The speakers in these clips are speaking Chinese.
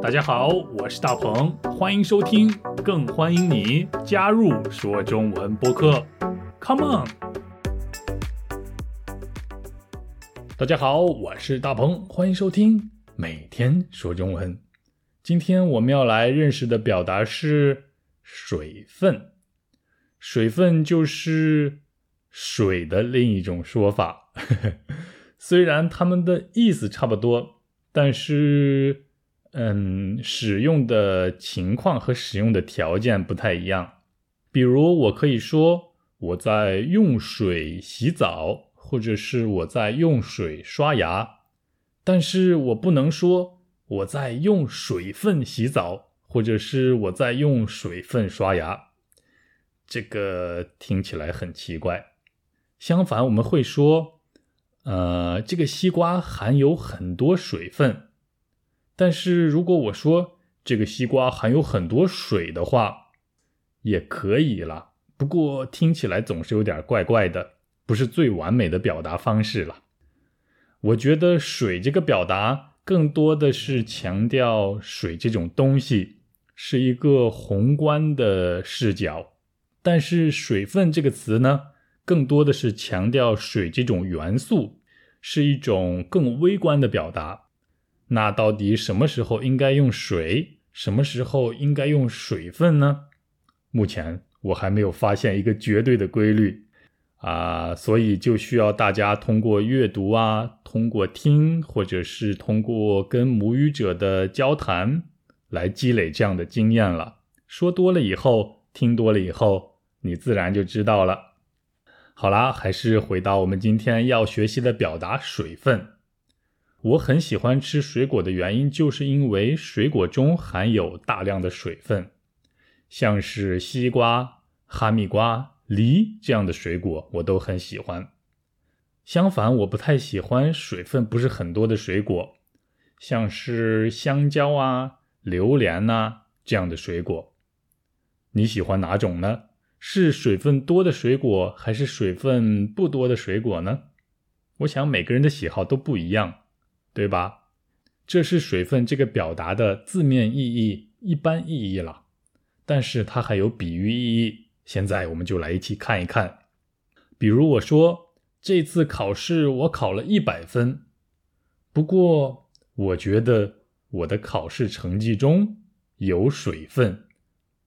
大家好，我是大鹏，欢迎收听，更欢迎你加入说中文播客。Come on！大家好，我是大鹏，欢迎收听每天说中文。今天我们要来认识的表达是水分，水分就是水的另一种说法。虽然它们的意思差不多，但是。嗯，使用的情况和使用的条件不太一样。比如，我可以说我在用水洗澡，或者是我在用水刷牙，但是我不能说我在用水分洗澡，或者是我在用水分刷牙。这个听起来很奇怪。相反，我们会说，呃，这个西瓜含有很多水分。但是如果我说这个西瓜含有很多水的话，也可以了。不过听起来总是有点怪怪的，不是最完美的表达方式了。我觉得“水”这个表达更多的是强调水这种东西是一个宏观的视角，但是“水分”这个词呢，更多的是强调水这种元素是一种更微观的表达。那到底什么时候应该用水，什么时候应该用水分呢？目前我还没有发现一个绝对的规律啊，所以就需要大家通过阅读啊，通过听，或者是通过跟母语者的交谈来积累这样的经验了。说多了以后，听多了以后，你自然就知道了。好啦，还是回到我们今天要学习的表达水分。我很喜欢吃水果的原因，就是因为水果中含有大量的水分，像是西瓜、哈密瓜、梨这样的水果，我都很喜欢。相反，我不太喜欢水分不是很多的水果，像是香蕉啊、榴莲呐这样的水果。你喜欢哪种呢？是水分多的水果，还是水分不多的水果呢？我想每个人的喜好都不一样。对吧？这是水分这个表达的字面意义、一般意义了，但是它还有比喻意义。现在我们就来一起看一看。比如我说这次考试我考了一百分，不过我觉得我的考试成绩中有水分，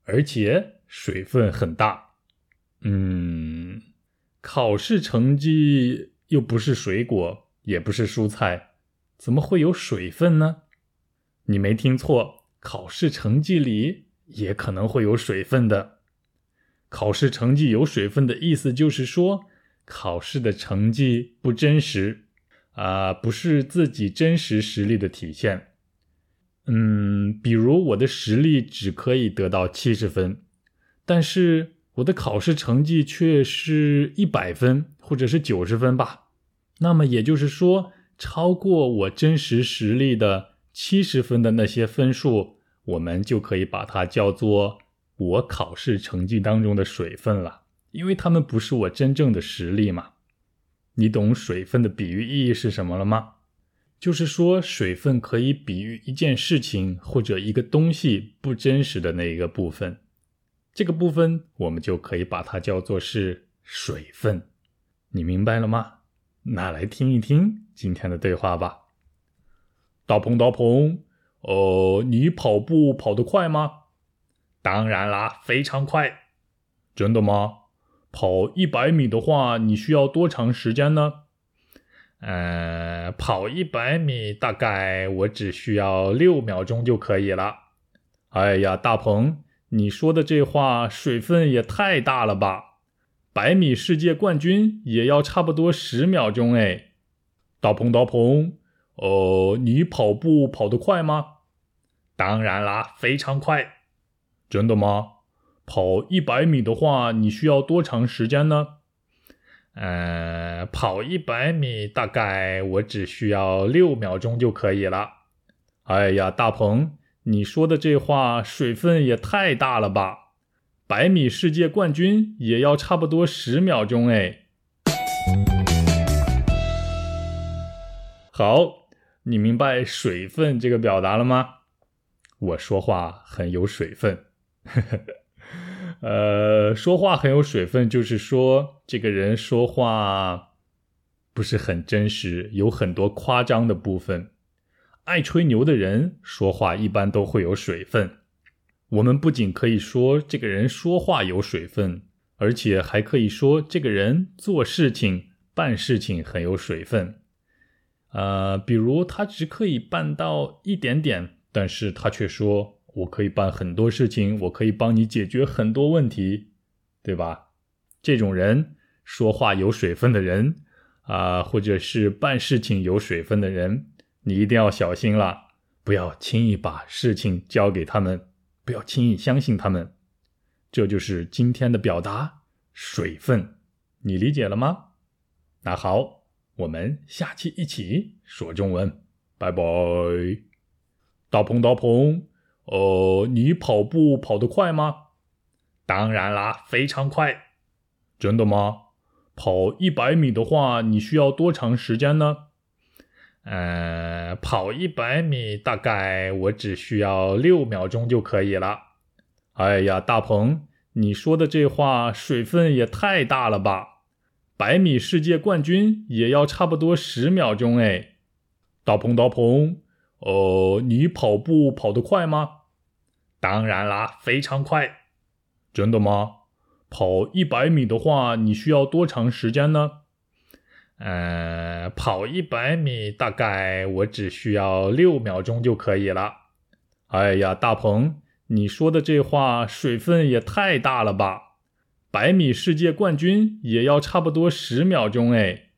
而且水分很大。嗯，考试成绩又不是水果，也不是蔬菜。怎么会有水分呢？你没听错，考试成绩里也可能会有水分的。考试成绩有水分的意思就是说，考试的成绩不真实，啊，不是自己真实实力的体现。嗯，比如我的实力只可以得到七十分，但是我的考试成绩却是一百分或者是九十分吧。那么也就是说。超过我真实实力的七十分的那些分数，我们就可以把它叫做我考试成绩当中的水分了，因为它们不是我真正的实力嘛。你懂水分的比喻意义是什么了吗？就是说，水分可以比喻一件事情或者一个东西不真实的那一个部分，这个部分我们就可以把它叫做是水分。你明白了吗？那来听一听今天的对话吧。大鹏，大鹏，呃，你跑步跑得快吗？当然啦，非常快。真的吗？跑一百米的话，你需要多长时间呢？呃，跑一百米大概我只需要六秒钟就可以了。哎呀，大鹏，你说的这话水分也太大了吧！百米世界冠军也要差不多十秒钟哎，大鹏大鹏，呃，你跑步跑得快吗？当然啦，非常快。真的吗？跑一百米的话，你需要多长时间呢？呃，跑一百米大概我只需要六秒钟就可以了。哎呀，大鹏，你说的这话水分也太大了吧！百米世界冠军也要差不多十秒钟哎。好，你明白水分这个表达了吗？我说话很有水分。呃，说话很有水分，就是说这个人说话不是很真实，有很多夸张的部分。爱吹牛的人说话一般都会有水分。我们不仅可以说这个人说话有水分，而且还可以说这个人做事情、办事情很有水分。呃，比如他只可以办到一点点，但是他却说。我可以办很多事情，我可以帮你解决很多问题，对吧？这种人说话有水分的人啊，或者是办事情有水分的人，你一定要小心了，不要轻易把事情交给他们，不要轻易相信他们。这就是今天的表达水分，你理解了吗？那好，我们下期一起说中文，拜拜。大鹏，大鹏。呃，你跑步跑得快吗？当然啦，非常快。真的吗？跑一百米的话，你需要多长时间呢？呃，跑一百米大概我只需要六秒钟就可以了。哎呀，大鹏，你说的这话水分也太大了吧？百米世界冠军也要差不多十秒钟哎。大鹏，大鹏。呃，你跑步跑得快吗？当然啦，非常快。真的吗？跑一百米的话，你需要多长时间呢？呃，跑一百米大概我只需要六秒钟就可以了。哎呀，大鹏，你说的这话水分也太大了吧？百米世界冠军也要差不多十秒钟哎。